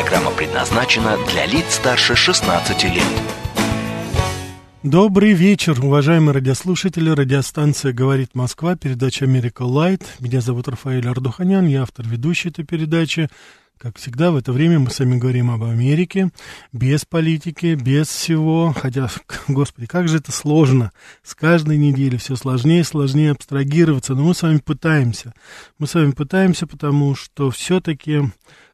Программа предназначена для лиц старше 16 лет. Добрый вечер, уважаемые радиослушатели. Радиостанция «Говорит Москва», передача «Америка Лайт». Меня зовут Рафаэль Ардуханян, я автор ведущей этой передачи. Как всегда, в это время мы с вами говорим об Америке, без политики, без всего. Хотя, господи, как же это сложно. С каждой недели все сложнее и сложнее абстрагироваться. Но мы с вами пытаемся. Мы с вами пытаемся, потому что все-таки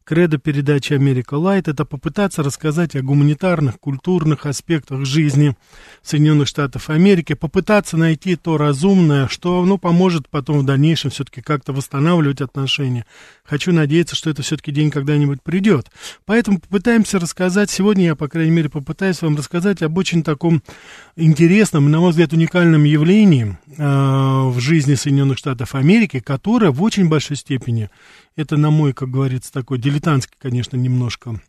Кредо передачи «Америка Лайт» — это попытаться рассказать о гуманитарных, культурных аспектах жизни Соединенных Штатов Америки, попытаться найти то разумное, что ну, поможет потом в дальнейшем все-таки как-то восстанавливать отношения. Хочу надеяться, что это все-таки день когда-нибудь придет. Поэтому попытаемся рассказать, сегодня я, по крайней мере, попытаюсь вам рассказать об очень таком интересном, на мой взгляд, уникальном явлении э, в жизни Соединенных Штатов Америки, которое в очень большой степени это, на мой, как говорится, такой дилетантский, конечно, немножко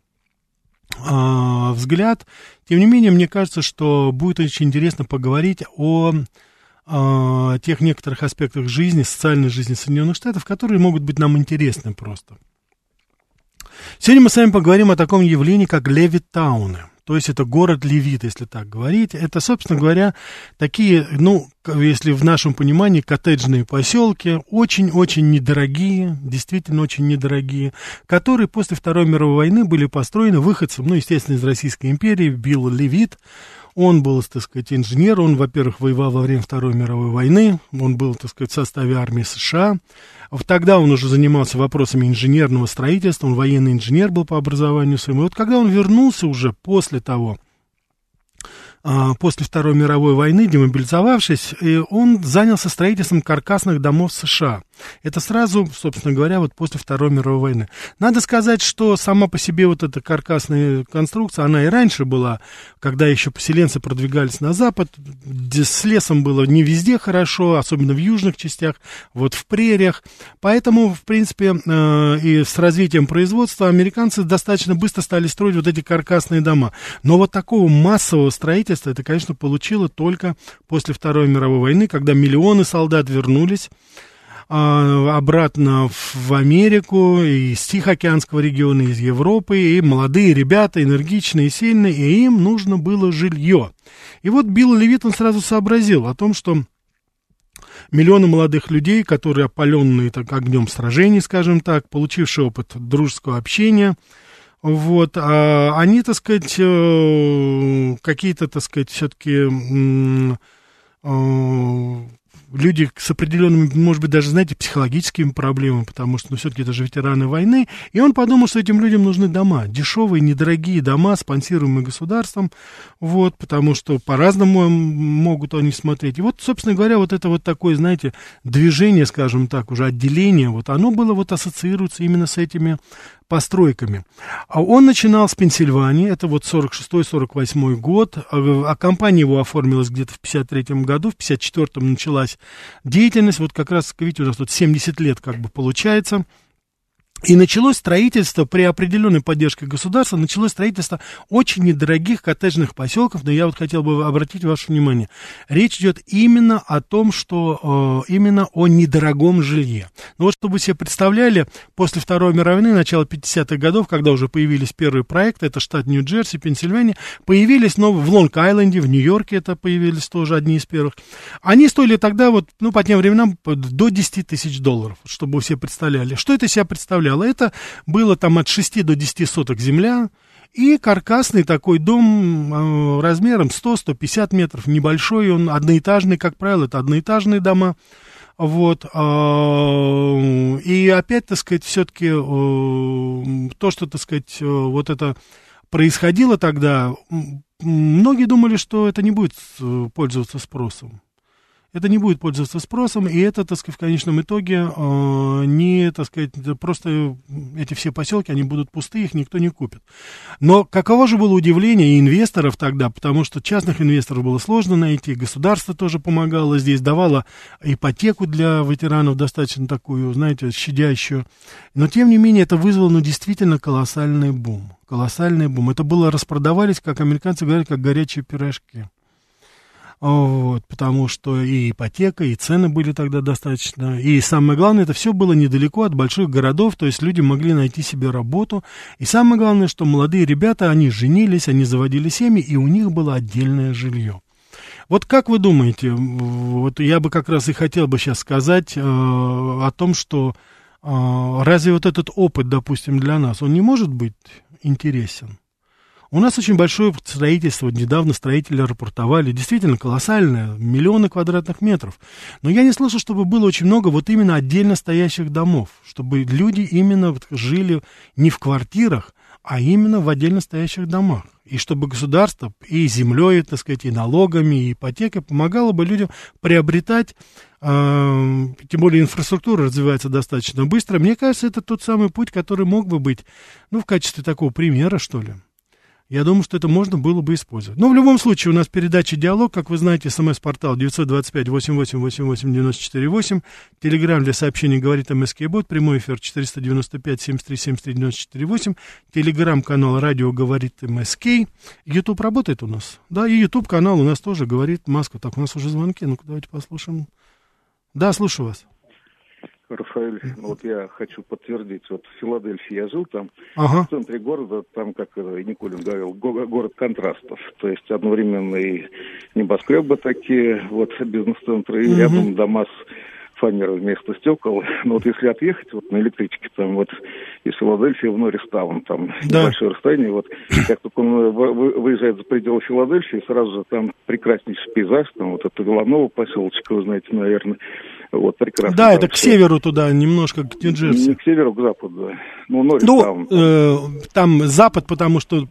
э, взгляд. Тем не менее, мне кажется, что будет очень интересно поговорить о э, тех некоторых аспектах жизни, социальной жизни Соединенных Штатов, которые могут быть нам интересны просто. Сегодня мы с вами поговорим о таком явлении, как левитауны – то есть это город Левит, если так говорить. Это, собственно говоря, такие, ну, если в нашем понимании, коттеджные поселки, очень-очень недорогие, действительно очень недорогие, которые после Второй мировой войны были построены выходцем, ну, естественно, из Российской империи, Билл Левит, он был, так сказать, инженер, он, во-первых, воевал во время Второй мировой войны, он был, так сказать, в составе армии США. Тогда он уже занимался вопросами инженерного строительства, он военный инженер был по образованию своему. И вот когда он вернулся уже после того, а, после Второй мировой войны, демобилизовавшись, он занялся строительством каркасных домов США. Это сразу, собственно говоря, вот после Второй мировой войны. Надо сказать, что сама по себе вот эта каркасная конструкция, она и раньше была, когда еще поселенцы продвигались на запад, с лесом было не везде хорошо, особенно в южных частях, вот в прериях. Поэтому, в принципе, э, и с развитием производства американцы достаточно быстро стали строить вот эти каркасные дома. Но вот такого массового строительства это, конечно, получило только после Второй мировой войны, когда миллионы солдат вернулись обратно в Америку, из Тихоокеанского региона, из Европы, и молодые ребята, энергичные, сильные, и им нужно было жилье. И вот Билл Левит, он сразу сообразил о том, что миллионы молодых людей, которые опаленные так, огнем сражений, скажем так, получившие опыт дружеского общения, вот, а они, так сказать, э, какие-то, так сказать, все-таки люди с определенными, может быть, даже, знаете, психологическими проблемами, потому что, ну, все-таки это же ветераны войны, и он подумал, что этим людям нужны дома, дешевые, недорогие дома, спонсируемые государством, вот, потому что по-разному могут они смотреть. И вот, собственно говоря, вот это вот такое, знаете, движение, скажем так, уже отделение, вот оно было вот ассоциируется именно с этими постройками. А он начинал с Пенсильвании, это вот 46-48 год, а, а компания его оформилась где-то в 53 году, в 54-м началась деятельность, вот как раз, видите, у нас тут 70 лет как бы получается – и началось строительство при определенной поддержке государства, началось строительство очень недорогих коттеджных поселков, но я вот хотел бы обратить ваше внимание. Речь идет именно о том, что э, именно о недорогом жилье. Ну вот, чтобы себе представляли, после Второй мировой войны, начала 50-х годов, когда уже появились первые проекты, это штат Нью-Джерси, Пенсильвания, появились новые, в Лонг-Айленде, в Нью-Йорке это появились тоже одни из первых. Они стоили тогда вот, ну, по тем временам до 10 тысяч долларов, чтобы вы себе представляли. Что это себя представляло? Представляло. Это было там от 6 до 10 соток земля, и каркасный такой дом э, размером 100-150 метров, небольшой он, одноэтажный, как правило, это одноэтажные дома. Вот, э, и опять, так сказать, все-таки э, то, что, так сказать, вот это происходило тогда, многие думали, что это не будет пользоваться спросом. Это не будет пользоваться спросом, и это, так сказать, в конечном итоге э, не, так сказать, просто эти все поселки, они будут пустые, их никто не купит. Но каково же было удивление инвесторов тогда, потому что частных инвесторов было сложно найти, государство тоже помогало здесь, давало ипотеку для ветеранов достаточно такую, знаете, щадящую. Но, тем не менее, это вызвало, ну, действительно колоссальный бум. Колоссальный бум. Это было, распродавались, как американцы говорят, как горячие пирожки. Вот, потому что и ипотека, и цены были тогда достаточно. И самое главное, это все было недалеко от больших городов, то есть люди могли найти себе работу. И самое главное, что молодые ребята, они женились, они заводили семьи, и у них было отдельное жилье. Вот как вы думаете, вот я бы как раз и хотел бы сейчас сказать э, о том, что э, разве вот этот опыт, допустим, для нас, он не может быть интересен? У нас очень большое строительство, недавно строители рапортовали, действительно колоссальное, миллионы квадратных метров. Но я не слышал, чтобы было очень много вот именно отдельно стоящих домов, чтобы люди именно жили не в квартирах, а именно в отдельно стоящих домах. И чтобы государство и землей, так сказать, и налогами, и ипотекой помогало бы людям приобретать, э, тем более инфраструктура развивается достаточно быстро. Мне кажется, это тот самый путь, который мог бы быть, ну, в качестве такого примера, что ли. Я думаю, что это можно было бы использовать. Но в любом случае у нас передача «Диалог», как вы знаете, смс-портал 925-88-84-8, телеграмм для сообщений «Говорит МСК Бот», прямой эфир 495-73-73-94-8, телеграмм-канал «Радио говорит МСК», YouTube работает у нас, да, и YouTube-канал у нас тоже «Говорит Москва». Так, у нас уже звонки, ну-ка давайте послушаем. Да, слушаю вас. Рафаэль, ну вот я хочу подтвердить, вот в Филадельфии я жил там, ага. в центре города, там, как Николин говорил, город контрастов. То есть одновременно и небоскребы такие, вот бизнес-центры, и рядом дома с фанеры вместо стекол. Но вот если отъехать вот на электричке, там вот из Филадельфии в Норристаун, там да. небольшое расстояние, вот как только он выезжает за пределы Филадельфии, сразу же там прекраснейший пейзаж, там вот это головного поселочка, вы знаете, наверное, вот, прекрасно. Да, это к северу туда, немножко к Нью-Джерси. Не к северу, к западу. Ну, Норрис ну там. Э, там запад, потому что,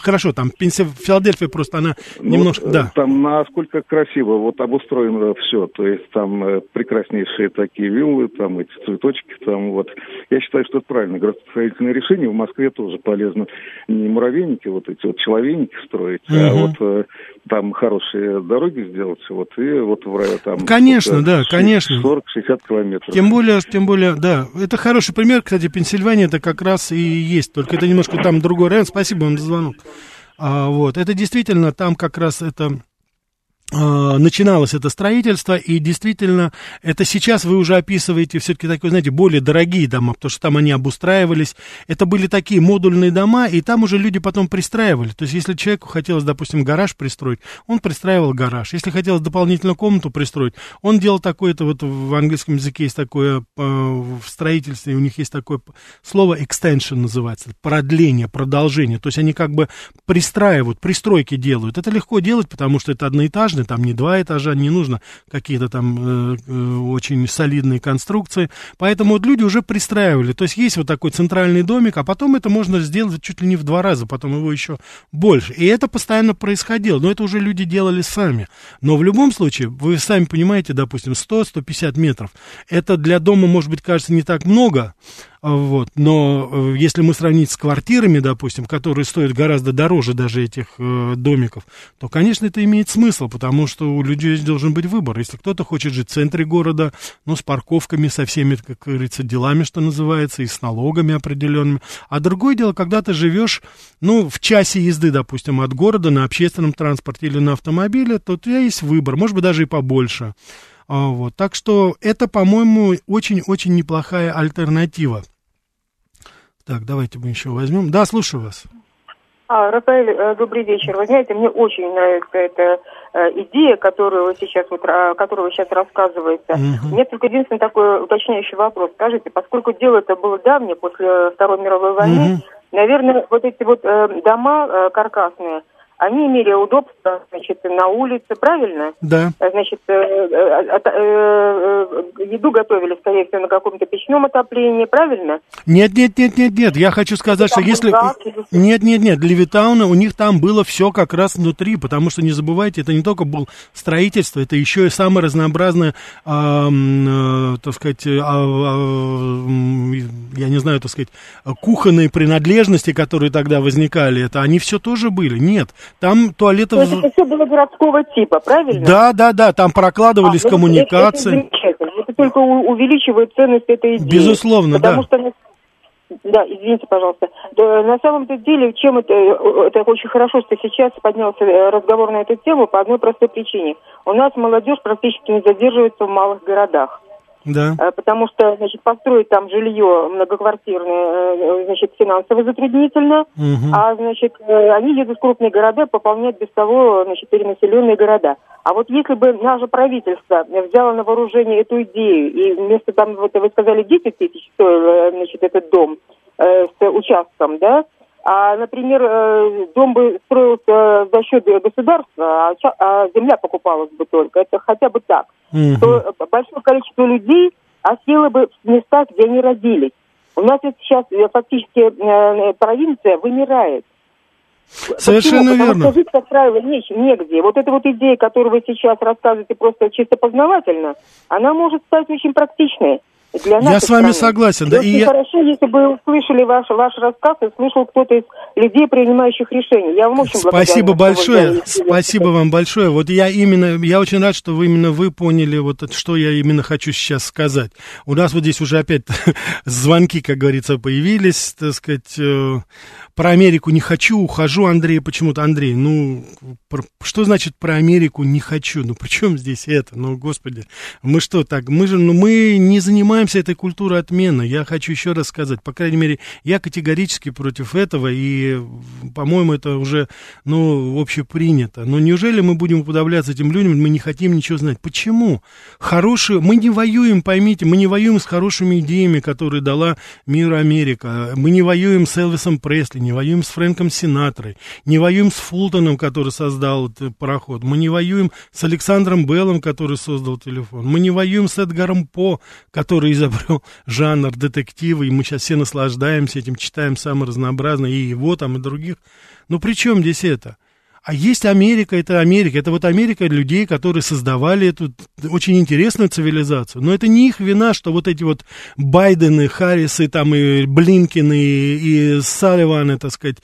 хорошо, там Пенси... Филадельфия просто, она ну, немножко, да. Там насколько красиво вот обустроено все, то есть там э, прекраснейшие такие виллы, там эти цветочки, там вот. Я считаю, что это правильно градостроительное решение. В Москве тоже полезно не муравейники, вот эти вот человейники строить, угу. а вот э, там хорошие дороги сделать, вот, и вот в там... Конечно, вот, да, конечно. 40-60 километров. Тем более, тем более, да, это хороший пример, кстати, Пенсильвания это как раз и есть, только это немножко там другой район. Спасибо вам за звонок. А, вот, это действительно там как раз это начиналось это строительство, и действительно, это сейчас вы уже описываете все-таки такие, знаете, более дорогие дома, потому что там они обустраивались. Это были такие модульные дома, и там уже люди потом пристраивали. То есть, если человеку хотелось, допустим, гараж пристроить, он пристраивал гараж. Если хотелось дополнительную комнату пристроить, он делал такое-то, вот в английском языке есть такое, э, в строительстве у них есть такое слово extension называется, продление, продолжение. То есть, они как бы пристраивают, пристройки делают. Это легко делать, потому что это одноэтажно, нужны там не два этажа, не нужно какие-то там э, э, очень солидные конструкции. Поэтому вот люди уже пристраивали. То есть есть вот такой центральный домик, а потом это можно сделать чуть ли не в два раза, потом его еще больше. И это постоянно происходило. Но это уже люди делали сами. Но в любом случае, вы сами понимаете, допустим, 100-150 метров. Это для дома, может быть, кажется не так много, вот. Но э, если мы сравнить с квартирами, допустим, которые стоят гораздо дороже даже этих э, домиков, то, конечно, это имеет смысл, потому что у людей должен быть выбор. Если кто-то хочет жить в центре города, ну, с парковками, со всеми, как говорится, делами, что называется, и с налогами определенными. А другое дело, когда ты живешь, ну, в часе езды, допустим, от города на общественном транспорте или на автомобиле, то у тебя есть выбор, может быть, даже и побольше. А, вот. Так что это, по-моему, очень-очень неплохая альтернатива. Так, давайте мы еще возьмем. Да, слушаю вас. А, Рафаэль, э, добрый вечер. Вы знаете, мне очень нравится эта э, идея, которую вы сейчас, вот, которую вы сейчас рассказываете. Угу. Мне только единственный такой уточняющий вопрос. Скажите, поскольку дело это было давнее, после Второй мировой войны, угу. наверное, вот эти вот э, дома э, каркасные, они имели удобство, значит, на улице, правильно? Да. Значит, э, э, э, еду готовили, скорее всего, на каком-то печном отоплении, правильно? Нет, нет, нет, нет, нет. Я хочу сказать, что если... Газ, нет, нет, нет. Для Витауна у них там было все как раз внутри, потому что, не забывайте, это не только было строительство, это еще и самое разнообразное, э, э, так сказать, э, э, я не знаю, так сказать, кухонные принадлежности, которые тогда возникали, это они все тоже были. Нет, там туалеты... То есть это все было городского типа, правильно? Да, да, да, там прокладывались а, ну, коммуникации. Это, это, это только увеличивает ценность этой идеи. Безусловно, потому да. Что да, извините, пожалуйста. На самом-то деле, чем это, это очень хорошо, что сейчас поднялся разговор на эту тему по одной простой причине. У нас молодежь практически не задерживается в малых городах. Да. Э, потому что, значит, построить там жилье многоквартирное, э, значит, финансово затруднительно, угу. а, значит, э, они едут в крупные города пополнять без того, значит, перенаселенные города. А вот если бы наше правительство взяло на вооружение эту идею, и вместо там, вот вы сказали, 10 тысяч стоил, значит, этот дом э, с участком, да, а, например, дом бы строился за счет государства, а, а земля покупалась бы только. Это хотя бы так угу. то большое количество людей осело бы в местах, где они родились. У нас сейчас э, фактически э, провинция вымирает. Совершенно Почему? верно. Потому что жить, как правило, не, негде. Вот эта вот идея, которую вы сейчас рассказываете просто чисто познавательно, она может стать очень практичной. Для я с вами страны. согласен. Да, и очень я... хорошо, если бы услышали ваш, ваш рассказ и слышал кто-то из людей, принимающих решения. Я вам очень Спасибо большое. Спасибо вам большое. Вот я именно, я очень рад, что вы именно вы поняли, вот что я именно хочу сейчас сказать. У нас вот здесь уже опять звонки, как говорится, появились, так сказать, э, про Америку не хочу, ухожу, Андрей, почему-то, Андрей, ну, про, что значит про Америку не хочу? Ну, при чем здесь это? Ну, господи, мы что так, мы же, ну, мы не занимаемся этой культурой отмены. Я хочу еще раз сказать, по крайней мере, я категорически против этого, и, по-моему, это уже, ну, общепринято. Но неужели мы будем уподобляться этим людям, мы не хотим ничего знать? Почему? Хорошие, мы не воюем, поймите, мы не воюем с хорошими идеями, которые дала миру Америка. Мы не воюем с Элвисом Пресли, не воюем с Фрэнком Синатрой, не воюем с Фултоном, который создал этот пароход, мы не воюем с Александром Беллом, который создал телефон, мы не воюем с Эдгаром По, который изобрел жанр детектива, и мы сейчас все наслаждаемся этим, читаем самое разнообразное, и его там, и других. Но при чем здесь это? А есть Америка, это Америка. Это вот Америка людей, которые создавали эту очень интересную цивилизацию. Но это не их вина, что вот эти вот Байдены, Харрисы, там и Блинкины, и, и Салливаны, так сказать,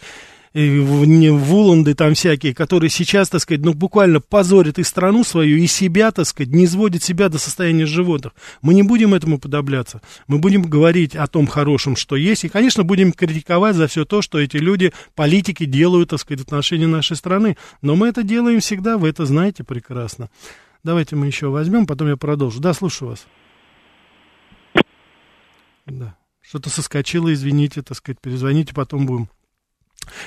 Вуланды там всякие, которые сейчас, так сказать, ну, буквально позорят и страну свою, и себя, так сказать, не изводят себя до состояния животных. Мы не будем этому подобляться. Мы будем говорить о том хорошем, что есть, и, конечно, будем критиковать за все то, что эти люди, политики, делают, так сказать, в отношении нашей страны. Но мы это делаем всегда, вы это знаете прекрасно. Давайте мы еще возьмем, потом я продолжу. Да, слушаю вас. Да. Что-то соскочило, извините, так сказать, перезвоните, потом будем.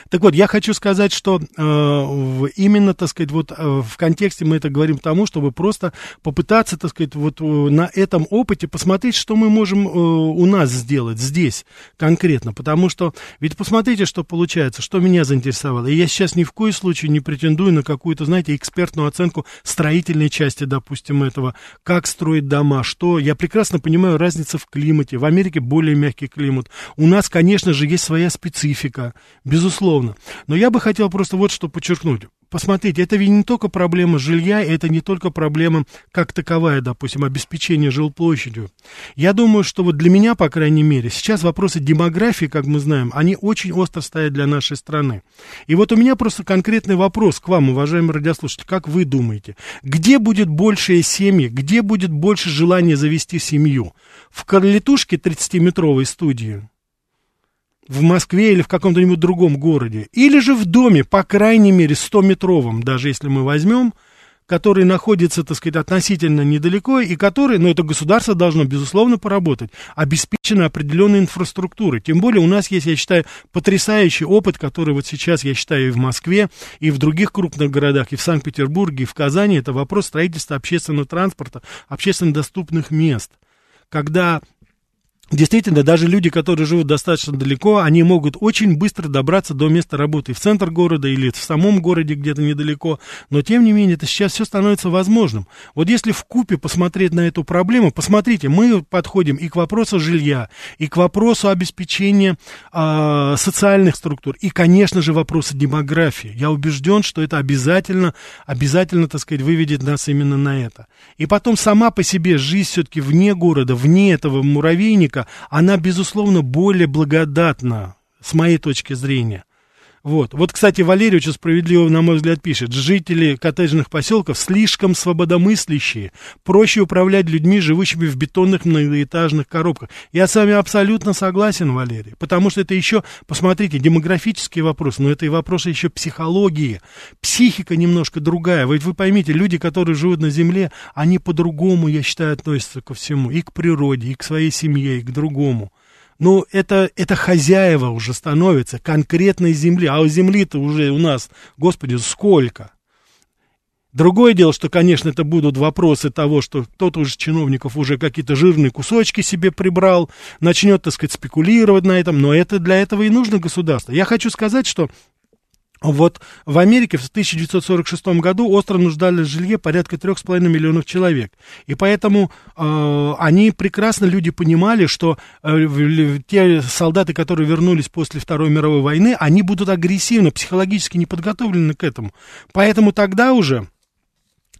Так вот, я хочу сказать, что э, именно, так сказать, вот э, в контексте мы это говорим тому, чтобы просто попытаться, так сказать, вот э, на этом опыте посмотреть, что мы можем э, у нас сделать здесь конкретно. Потому что, ведь посмотрите, что получается, что меня заинтересовало. И я сейчас ни в коем случае не претендую на какую-то, знаете, экспертную оценку строительной части, допустим, этого, как строить дома, что. Я прекрасно понимаю разницу в климате. В Америке более мягкий климат. У нас, конечно же, есть своя специфика. Безусловно безусловно. Но я бы хотел просто вот что подчеркнуть. Посмотрите, это ведь не только проблема жилья, это не только проблема как таковая, допустим, обеспечения жилплощадью. Я думаю, что вот для меня, по крайней мере, сейчас вопросы демографии, как мы знаем, они очень остро стоят для нашей страны. И вот у меня просто конкретный вопрос к вам, уважаемые радиослушатели. Как вы думаете, где будет большая семьи, где будет больше желания завести семью? В Карлетушке 30-метровой студии? В Москве или в каком-то другом городе, или же в доме, по крайней мере, 100-метровом, даже если мы возьмем, который находится, так сказать, относительно недалеко, и который, ну, это государство должно, безусловно, поработать, обеспечено определенной инфраструктурой. Тем более у нас есть, я считаю, потрясающий опыт, который вот сейчас, я считаю, и в Москве, и в других крупных городах, и в Санкт-Петербурге, и в Казани, это вопрос строительства общественного транспорта, общественно доступных мест. Когда Действительно, даже люди, которые живут достаточно далеко, они могут очень быстро добраться до места работы в центр города или в самом городе где-то недалеко, но тем не менее это сейчас все становится возможным. Вот если в купе посмотреть на эту проблему, посмотрите, мы подходим и к вопросу жилья, и к вопросу обеспечения э, социальных структур, и, конечно же, вопросы демографии. Я убежден, что это обязательно, обязательно, так сказать, выведет нас именно на это. И потом сама по себе жизнь все-таки вне города, вне этого муравейника, она, безусловно, более благодатна, с моей точки зрения. Вот. вот, кстати, Валерий очень справедливо, на мой взгляд, пишет, жители коттеджных поселков слишком свободомыслящие, проще управлять людьми, живущими в бетонных многоэтажных коробках. Я с вами абсолютно согласен, Валерий, потому что это еще, посмотрите, демографический вопрос, но это и вопрос еще психологии. Психика немножко другая. Ведь вы поймите, люди, которые живут на земле, они по-другому, я считаю, относятся ко всему, и к природе, и к своей семье, и к другому ну, это, это хозяева уже становятся конкретной земли. А у земли-то уже у нас, господи, сколько? Другое дело, что, конечно, это будут вопросы того, что кто-то из чиновников уже какие-то жирные кусочки себе прибрал, начнет, так сказать, спекулировать на этом, но это для этого и нужно государство. Я хочу сказать, что вот в Америке в 1946 году остро нуждали в жилье порядка 3,5 миллионов человек. И поэтому э, они прекрасно, люди понимали, что э, те солдаты, которые вернулись после Второй мировой войны, они будут агрессивно, психологически не подготовлены к этому. Поэтому тогда уже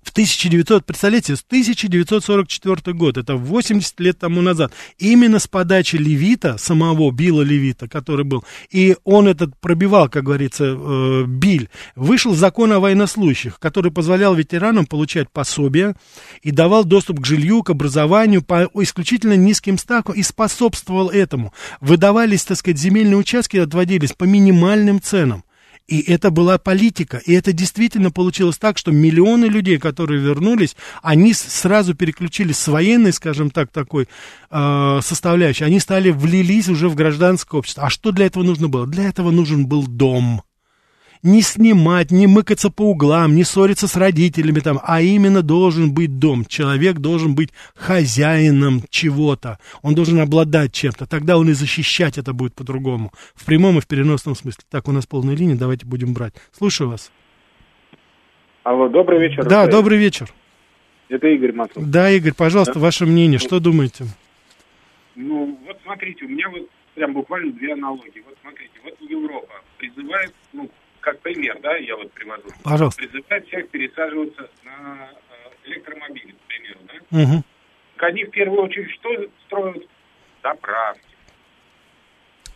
в 1900, представляете, с 1944 год, это 80 лет тому назад, именно с подачи Левита, самого Билла Левита, который был, и он этот пробивал, как говорится, э, Биль, вышел закон о военнослужащих, который позволял ветеранам получать пособия и давал доступ к жилью, к образованию по исключительно низким ставкам и способствовал этому. Выдавались, так сказать, земельные участки, отводились по минимальным ценам. И это была политика. И это действительно получилось так, что миллионы людей, которые вернулись, они сразу переключились с военной, скажем так, такой э, составляющей. Они стали, влились уже в гражданское общество. А что для этого нужно было? Для этого нужен был дом не снимать, не мыкаться по углам, не ссориться с родителями там, а именно должен быть дом. Человек должен быть хозяином чего-то. Он должен обладать чем-то. Тогда он и защищать это будет по-другому. В прямом и в переносном смысле. Так, у нас полная линия, давайте будем брать. Слушаю вас. Алло, добрый вечер. Да, Рафаэль. добрый вечер. Это Игорь Маслов. Да, Игорь, пожалуйста, да? ваше мнение, что думаете? Ну, вот смотрите, у меня вот прям буквально две аналогии. Вот смотрите, вот Европа призывает, ну, как пример, да, я вот привожу. Пожалуйста. Призывает всех пересаживаться на э, электромобили, к примеру, да. Угу. Они в первую очередь что строят? Заправки.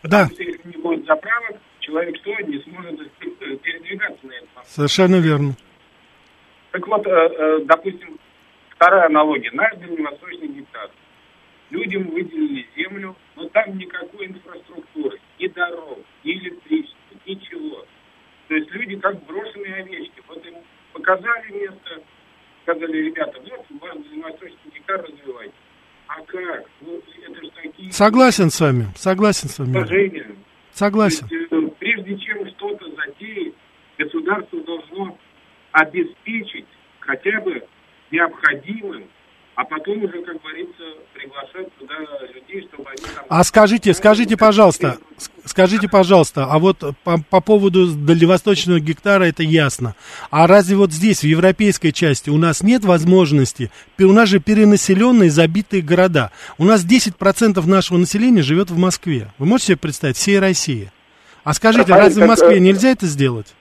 Да. Потому что если не будет заправок, человек что, не сможет э, передвигаться на этом. Совершенно верно. Так вот, э, допустим, вторая аналогия. Наш дальневосточный гектар. Людям выделили землю, но там никакой инфраструктуры, ни дорог, ни электричества, ничего. То есть люди как брошенные овечки. Вот им показали место, сказали, ребята, вот ваш дальневосточный гектар развивайте. А как? Ну, это же такие... Согласен с вами, согласен с вами. Положения. Согласен. Есть, э, прежде чем что-то затеять, государство должно обеспечить хотя бы необходимым а потом уже, как говорится, приглашать туда людей, чтобы они там... А скажите, скажите, пожалуйста, скажите, пожалуйста, а вот по, по поводу дальневосточного гектара это ясно. А разве вот здесь, в европейской части, у нас нет возможности, у нас же перенаселенные, забитые города. У нас 10% нашего населения живет в Москве. Вы можете себе представить, всей России? А скажите, разве в Москве нельзя это сделать?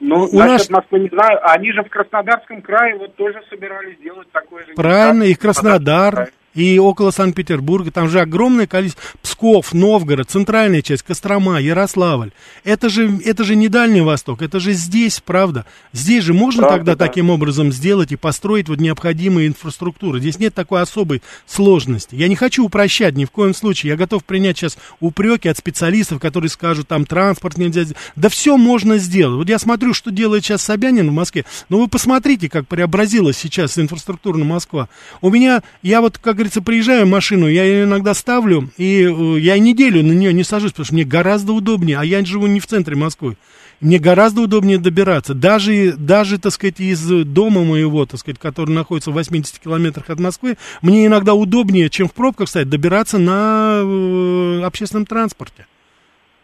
Ну, у насчет нас... Москвы не знаю. Они же в Краснодарском крае вот тоже собирались сделать такое же. Правильно, и Краснодар и около Санкт-Петербурга, там же огромное количество, Псков, Новгород, центральная часть, Кострома, Ярославль. Это же, это же не Дальний Восток, это же здесь, правда. Здесь же можно правда, тогда да. таким образом сделать и построить вот необходимые инфраструктуры. Здесь нет такой особой сложности. Я не хочу упрощать ни в коем случае. Я готов принять сейчас упреки от специалистов, которые скажут, там транспорт нельзя сделать. Да все можно сделать. Вот я смотрю, что делает сейчас Собянин в Москве. Но вы посмотрите, как преобразилась сейчас инфраструктурная Москва. У меня, я вот как говорится, приезжаю в машину, я ее иногда ставлю, и э, я неделю на нее не сажусь, потому что мне гораздо удобнее, а я живу не в центре Москвы. Мне гораздо удобнее добираться. Даже, даже, так сказать, из дома моего, так сказать, который находится в 80 километрах от Москвы, мне иногда удобнее, чем в пробках, кстати, добираться на э, общественном транспорте.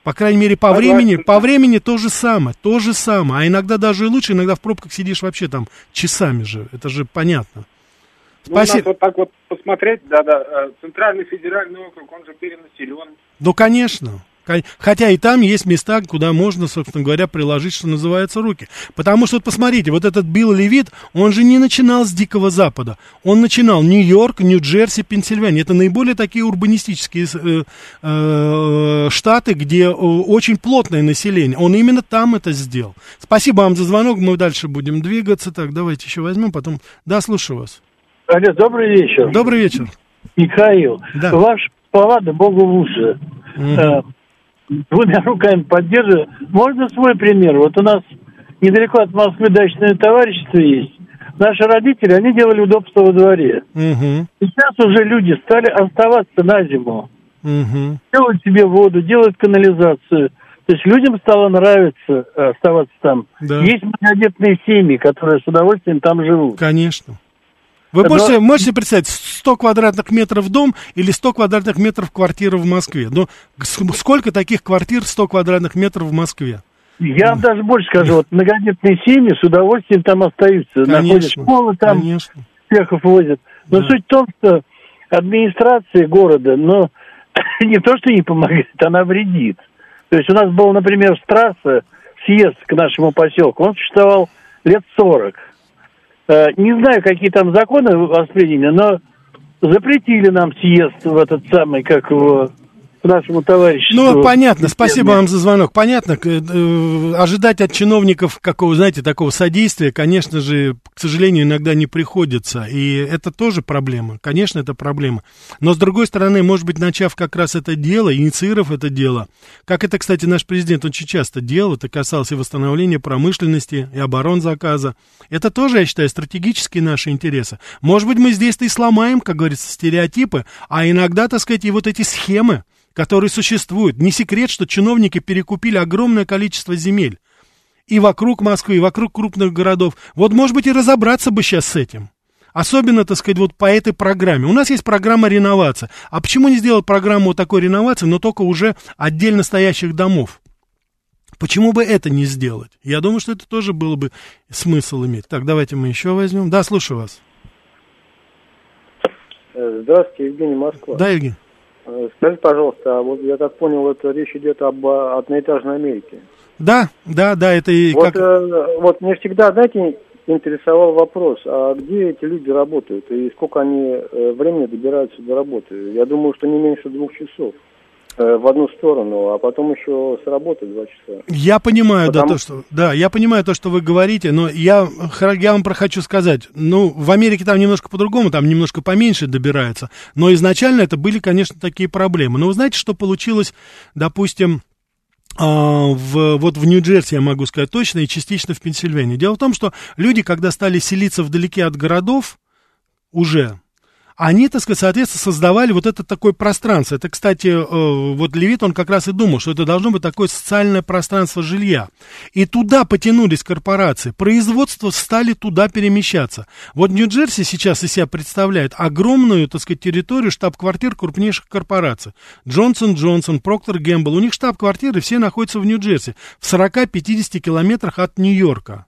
По крайней мере, по времени, по времени то же самое, то же самое. А иногда даже и лучше, иногда в пробках сидишь вообще там часами же. Это же понятно. Спасибо. Ну, вот так вот посмотреть, да-да, э, Центральный федеральный округ, он же перенаселен. Ну, конечно. Хотя и там есть места, куда можно, собственно говоря, приложить, что называется, руки. Потому что, вот посмотрите, вот этот Билл Левит, он же не начинал с Дикого Запада. Он начинал Нью-Йорк, Нью-Джерси, Пенсильвания. Это наиболее такие урбанистические э, э, штаты, где э, очень плотное население. Он именно там это сделал. Спасибо вам за звонок. Мы дальше будем двигаться. Так, давайте еще возьмем, потом... Да, слушаю вас. Алло, добрый вечер. Добрый вечер. Михаил, да. ваш слова, да богу лучше. Угу двумя руками поддерживаю. Можно свой пример? Вот у нас недалеко от Москвы дачное товарищество есть. Наши родители, они делали удобство во дворе. Угу. Сейчас уже люди стали оставаться на зиму. Угу. Делают себе воду, делают канализацию. То есть людям стало нравиться оставаться там. Да. Есть многодетные семьи, которые с удовольствием там живут. Конечно. Вы Но... можете, можете представить, 100 квадратных метров дом или 100 квадратных метров квартира в Москве? Ну, сколько таких квартир 100 квадратных метров в Москве? Я вам даже больше скажу, вот многодетные семьи с удовольствием там остаются. Конечно, находят школы там, конечно. успехов возят. Но да. суть в том, что администрация города, но не то, что не помогает, она вредит. То есть у нас был, например, с трассы съезд к нашему поселку, он существовал лет 40. Э, не знаю, какие там законы восприняли, но запретили нам съезд в этот самый, как его, нашему товарищу. Ну, понятно, спасибо вам за звонок. Понятно, э, ожидать от чиновников какого, знаете, такого содействия, конечно же, к сожалению, иногда не приходится. И это тоже проблема. Конечно, это проблема. Но, с другой стороны, может быть, начав как раз это дело, инициировав это дело, как это, кстати, наш президент очень часто делал, это касалось и восстановления промышленности, и оборонзаказа. Это тоже, я считаю, стратегические наши интересы. Может быть, мы здесь-то и сломаем, как говорится, стереотипы, а иногда, так сказать, и вот эти схемы, которые существуют. Не секрет, что чиновники перекупили огромное количество земель. И вокруг Москвы, и вокруг крупных городов. Вот, может быть, и разобраться бы сейчас с этим. Особенно, так сказать, вот по этой программе. У нас есть программа реновации. А почему не сделать программу вот такой реновации, но только уже отдельно стоящих домов? Почему бы это не сделать? Я думаю, что это тоже было бы смысл иметь. Так, давайте мы еще возьмем. Да, слушаю вас. Здравствуйте, Евгений Москва. Да, Евгений. Э, скажи, пожалуйста, а вот я так понял, это речь идет об одноэтажной Америке. Да, да, да, это и вот, как... Э, вот мне всегда, знаете, интересовал вопрос, а где эти люди работают и сколько они э, времени добираются до работы? Я думаю, что не меньше двух часов. Э, в одну сторону, а потом еще с работы два часа. Я понимаю, Потому... да, то, что, да, я понимаю то, что вы говорите, но я, я вам хочу сказать, ну, в Америке там немножко по-другому, там немножко поменьше добирается, но изначально это были, конечно, такие проблемы. Но вы знаете, что получилось, допустим, а, в, вот в Нью-Джерси, я могу сказать точно, и частично в Пенсильвании. Дело в том, что люди, когда стали селиться вдалеке от городов, уже, они, так сказать, соответственно, создавали вот это такое пространство. Это, кстати, э, вот Левит, он как раз и думал, что это должно быть такое социальное пространство жилья. И туда потянулись корпорации. Производство стали туда перемещаться. Вот Нью-Джерси сейчас из себя представляет огромную, так сказать, территорию штаб-квартир крупнейших корпораций. Джонсон Джонсон, Проктор Гэмбл. У них штаб-квартиры все находятся в Нью-Джерси. В 40-50 километрах от Нью-Йорка.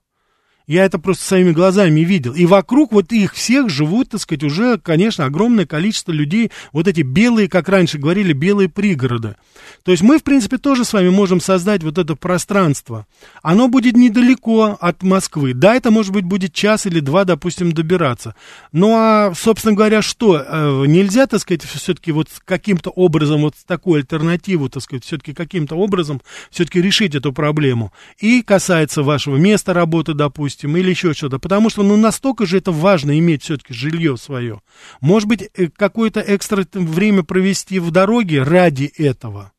Я это просто своими глазами видел. И вокруг вот их всех живут, так сказать, уже, конечно, огромное количество людей, вот эти белые, как раньше говорили, белые пригороды. То есть мы, в принципе, тоже с вами можем создать вот это пространство. Оно будет недалеко от Москвы. Да, это, может быть, будет час или два, допустим, добираться. Ну, а, собственно говоря, что? Э, нельзя, так сказать, все-таки вот каким-то образом, вот такую альтернативу, так сказать, все-таки каким-то образом все-таки решить эту проблему. И касается вашего места работы, допустим, допустим, или еще что-то. Потому что, ну, настолько же это важно иметь все-таки жилье свое. Может быть, э, какое-то экстра время провести в дороге ради этого.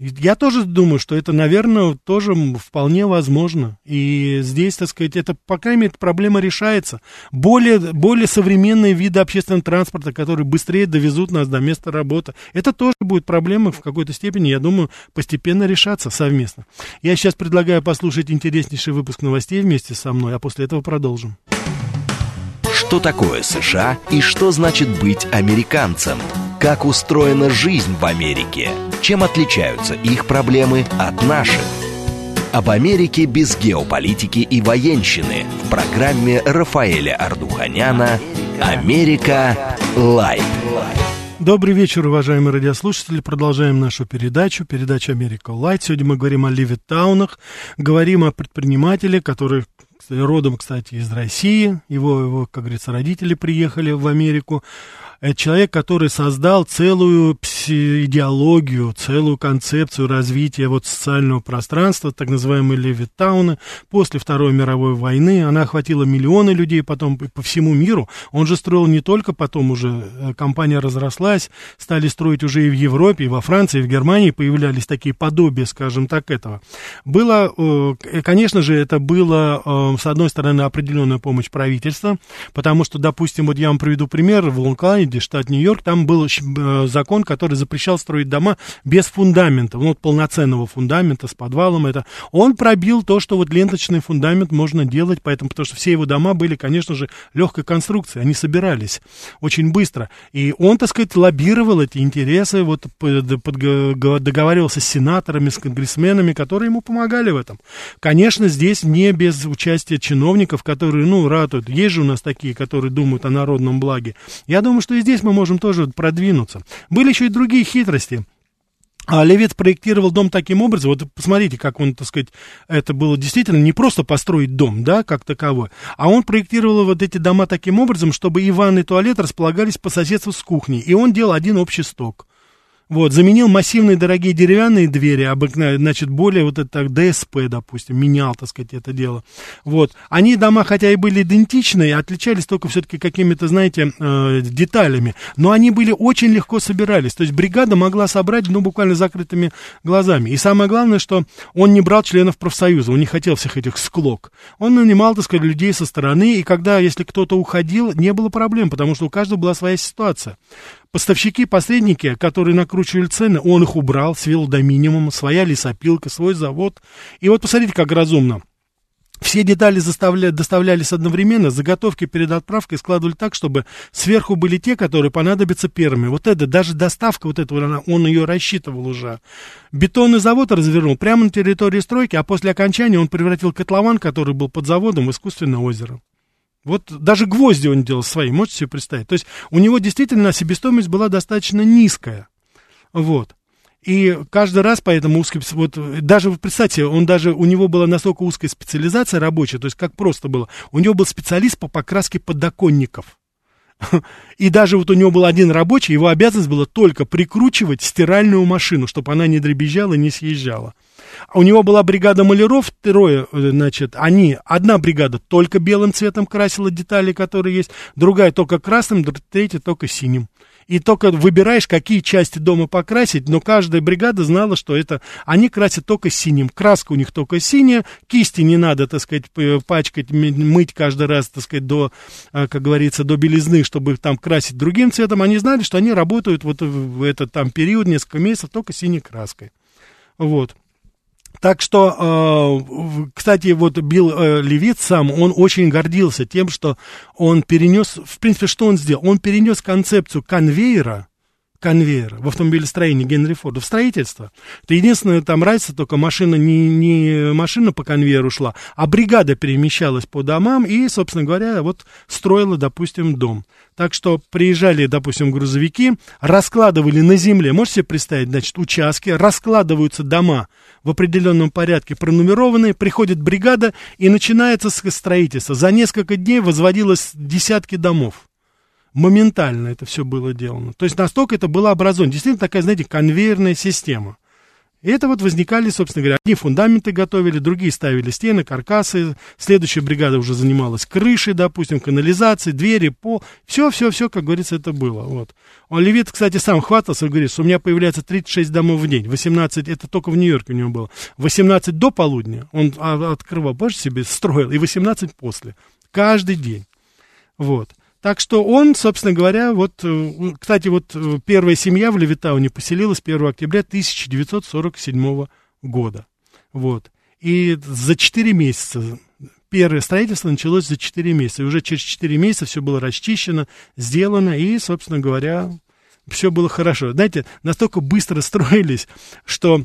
Я тоже думаю, что это, наверное, тоже вполне возможно. И здесь, так сказать, это, по крайней мере, проблема решается. Более, более современные виды общественного транспорта, которые быстрее довезут нас до места работы, это тоже будет проблема в какой-то степени, я думаю, постепенно решаться совместно. Я сейчас предлагаю послушать интереснейший выпуск новостей вместе со мной, а после этого продолжим. Что такое США и что значит быть американцем? Как устроена жизнь в Америке? Чем отличаются их проблемы от наших? Об Америке без геополитики и военщины в программе Рафаэля Ардуханяна «Америка. Лайт». Добрый вечер, уважаемые радиослушатели. Продолжаем нашу передачу, передача «Америка Лайт». Сегодня мы говорим о Левитаунах, говорим о предпринимателе, который родом, кстати, из России. Его, его, как говорится, родители приехали в Америку. Это человек, который создал целую идеологию, целую концепцию развития вот социального пространства, так называемые Левитауны, после Второй мировой войны. Она охватила миллионы людей потом по всему миру. Он же строил не только потом уже, э, компания разрослась, стали строить уже и в Европе, и во Франции, и в Германии появлялись такие подобия, скажем так, этого. Было, э, конечно же, это было, э, с одной стороны, определенная помощь правительства, потому что, допустим, вот я вам приведу пример, в Лонг-Айленде штат Нью-Йорк, там был э, закон, который запрещал строить дома без фундамента, ну, вот полноценного фундамента с подвалом это. Он пробил то, что вот ленточный фундамент можно делать, поэтому, потому что все его дома были, конечно же, легкой конструкции, они собирались очень быстро. И он, так сказать, лоббировал эти интересы, вот договаривался с сенаторами, с конгрессменами, которые ему помогали в этом. Конечно, здесь не без участия чиновников, которые, ну, ратуют. Есть же у нас такие, которые думают о народном благе. Я думаю, что и здесь мы можем тоже продвинуться. Были еще и другие хитрости. А Левец проектировал дом таким образом, вот посмотрите, как он, так сказать, это было действительно не просто построить дом, да, как таковой, а он проектировал вот эти дома таким образом, чтобы и ванны, и туалет располагались по соседству с кухней, и он делал один общий сток. Вот, заменил массивные дорогие деревянные двери, обыкновенно, значит, более вот это так, ДСП, допустим, менял, так сказать, это дело. Вот. Они, дома, хотя и были идентичные, отличались только все-таки какими-то, знаете, э, деталями, но они были очень легко собирались. То есть бригада могла собрать, ну, буквально закрытыми глазами. И самое главное, что он не брал членов профсоюза, он не хотел всех этих склок. Он нанимал, так сказать, людей со стороны, и когда, если кто-то уходил, не было проблем, потому что у каждого была своя ситуация. Поставщики, посредники, которые накручивали цены, он их убрал, свел до минимума, своя лесопилка, свой завод. И вот посмотрите, как разумно. Все детали заставля... доставлялись одновременно, заготовки перед отправкой складывали так, чтобы сверху были те, которые понадобятся первыми. Вот это, даже доставка вот этого, он ее рассчитывал уже. Бетонный завод развернул прямо на территории стройки, а после окончания он превратил котлован, который был под заводом, в искусственное озеро. Вот даже гвозди он делал свои, можете себе представить. То есть у него действительно себестоимость была достаточно низкая. Вот. И каждый раз поэтому узкий, вот даже, представьте, он даже, у него была настолько узкая специализация рабочая, то есть как просто было, у него был специалист по покраске подоконников. И даже вот у него был один рабочий, его обязанность была только прикручивать стиральную машину, чтобы она не дребезжала, не съезжала. А у него была бригада маляров, трое, э, значит, они, одна бригада только белым цветом красила детали, которые есть, другая только красным, третья только синим. И только выбираешь, какие части дома покрасить, но каждая бригада знала, что это они красят только синим. Краска у них только синяя, кисти не надо, так сказать, пачкать, мыть каждый раз, так сказать, до, э, как говорится, до белизны, чтобы там красить другим цветом. Они знали, что они работают вот в этот там период, несколько месяцев, только синей краской. Вот. Так что, э, кстати, вот Билл э, Левит сам, он очень гордился тем, что он перенес, в принципе, что он сделал? Он перенес концепцию конвейера, конвейера в автомобилестроении Генри Форда в строительство. Это единственное, там разница, только машина не, не машина по конвейеру шла, а бригада перемещалась по домам и, собственно говоря, вот строила, допустим, дом. Так что приезжали, допустим, грузовики, раскладывали на земле, можете себе представить, значит, участки, раскладываются дома в определенном порядке, пронумерованные, приходит бригада и начинается строительство. За несколько дней возводилось десятки домов. Моментально это все было сделано. То есть настолько это было образовано. Действительно такая, знаете, конвейерная система. И это вот возникали, собственно говоря, одни фундаменты готовили, другие ставили стены, каркасы, следующая бригада уже занималась крышей, допустим, канализацией, двери, пол, все-все-все, как говорится, это было, вот. Он Левит, кстати, сам хватался, говорит, что у меня появляется 36 домов в день, 18, это только в Нью-Йорке у него было, 18 до полудня, он а, открывал, больше себе строил, и 18 после, каждый день, вот. Так что он, собственно говоря, вот, э, кстати, вот э, первая семья в Левитауне поселилась 1 октября 1947 года. Вот. И за 4 месяца, первое строительство началось за 4 месяца. И уже через 4 месяца все было расчищено, сделано, и, собственно говоря, все было хорошо. Знаете, настолько быстро строились, что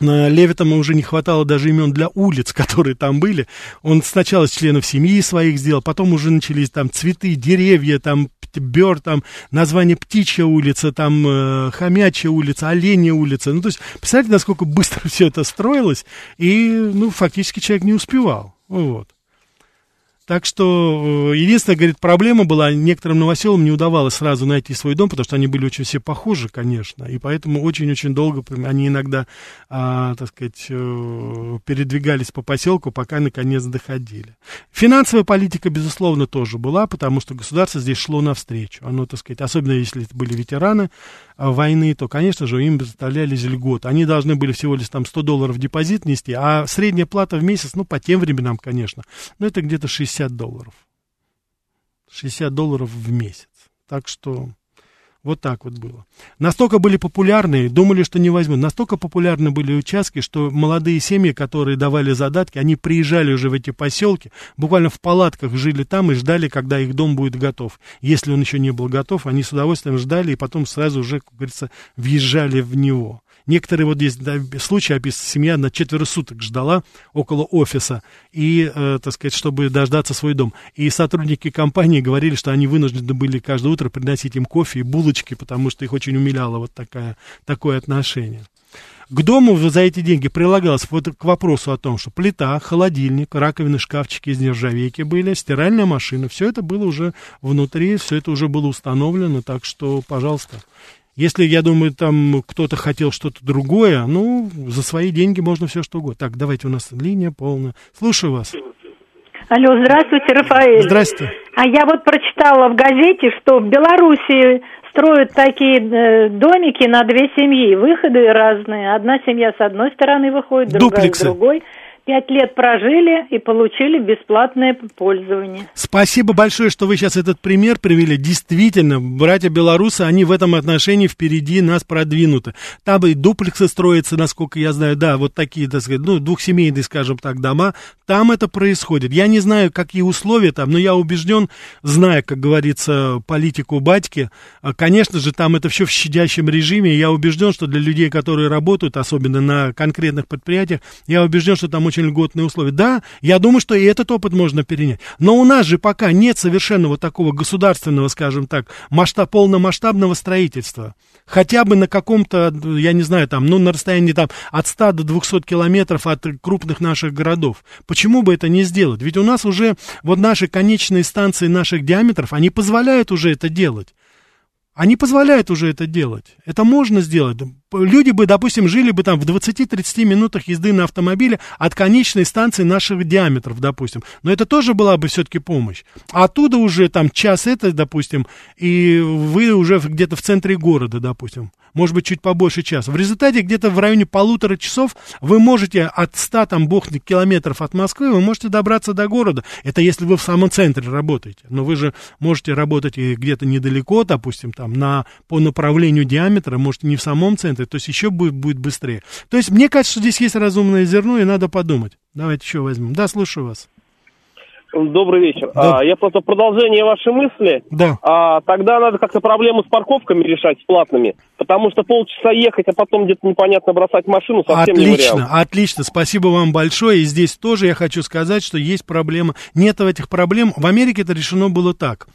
Левитому уже не хватало даже имен для улиц, которые там были. Он сначала членов семьи своих сделал, потом уже начались там цветы, деревья, там Бер, там название Птичья улица, там э, Хомячья улица, Оленья улица. Ну, то есть, представляете, насколько быстро все это строилось, и, ну, фактически человек не успевал. Вот. Так что, э, единственная, говорит, проблема была, некоторым новоселам не удавалось сразу найти свой дом, потому что они были очень все похожи, конечно, и поэтому очень-очень долго они иногда, а, так сказать, э, передвигались по поселку, пока наконец доходили. Финансовая политика, безусловно, тоже была, потому что государство здесь шло навстречу. Оно, так сказать, особенно если были ветераны войны, то, конечно же, им заставлялись льгот. Они должны были всего лишь там 100 долларов депозит нести, а средняя плата в месяц, ну, по тем временам, конечно, ну, это где-то 60 60 долларов. 60 долларов в месяц. Так что вот так вот было. Настолько были популярны, думали, что не возьмут. Настолько популярны были участки, что молодые семьи, которые давали задатки, они приезжали уже в эти поселки, буквально в палатках жили там и ждали, когда их дом будет готов. Если он еще не был готов, они с удовольствием ждали и потом сразу уже, как говорится, въезжали в него. Некоторые вот есть да, случаи описаны, семья на четверо суток ждала около офиса, и, э, так сказать, чтобы дождаться свой дом. И сотрудники компании говорили, что они вынуждены были каждое утро приносить им кофе и булочки, потому что их очень умиляло вот такая, такое отношение. К дому за эти деньги прилагалось вот к вопросу о том, что плита, холодильник, раковины, шкафчики из нержавейки были, стиральная машина, все это было уже внутри, все это уже было установлено, так что, пожалуйста, если, я думаю, там кто-то хотел что-то другое, ну, за свои деньги можно все что угодно. Так, давайте, у нас линия полная. Слушаю вас. Алло, здравствуйте, Рафаэль. Здравствуйте. А я вот прочитала в газете, что в Белоруссии строят такие э, домики на две семьи, выходы разные. Одна семья с одной стороны выходит, другая Дуплексы. с другой. Пять лет прожили и получили бесплатное пользование. Спасибо большое, что вы сейчас этот пример привели. Действительно, братья белорусы, они в этом отношении впереди нас продвинуты. Там и дуплексы строятся, насколько я знаю, да, вот такие, так сказать, ну, двухсемейные, скажем так, дома. Там это происходит. Я не знаю, какие условия там, но я убежден, зная, как говорится, политику батьки, а, конечно же, там это все в щадящем режиме. Я убежден, что для людей, которые работают, особенно на конкретных предприятиях, я убежден, что там очень льготные условия. Да, я думаю, что и этот опыт можно перенять. Но у нас же пока нет совершенного такого государственного, скажем так, масштаб, полномасштабного строительства. Хотя бы на каком-то, я не знаю, там, ну, на расстоянии там от 100 до 200 километров от крупных наших городов. Почему бы это не сделать? Ведь у нас уже вот наши конечные станции наших диаметров, они позволяют уже это делать. Они позволяют уже это делать. Это можно сделать. Люди бы, допустим, жили бы там в 20-30 минутах езды на автомобиле от конечной станции наших диаметров, допустим. Но это тоже была бы все-таки помощь. А оттуда уже там час это, допустим, и вы уже где-то в центре города, допустим может быть, чуть побольше часа. В результате где-то в районе полутора часов вы можете от 100 там, бог километров от Москвы, вы можете добраться до города. Это если вы в самом центре работаете. Но вы же можете работать и где-то недалеко, допустим, там, на, по направлению диаметра, может, не в самом центре, то есть еще будет, будет быстрее. То есть мне кажется, что здесь есть разумное зерно, и надо подумать. Давайте еще возьмем. Да, слушаю вас. Добрый вечер. Да. А, я просто продолжение вашей мысли. Да. А, тогда надо как-то проблему с парковками решать, с платными. Потому что полчаса ехать, а потом где-то непонятно бросать машину совсем отлично, не вариант. Отлично, отлично. Спасибо вам большое. И здесь тоже я хочу сказать, что есть проблема. Нет этих проблем. В Америке это решено было так.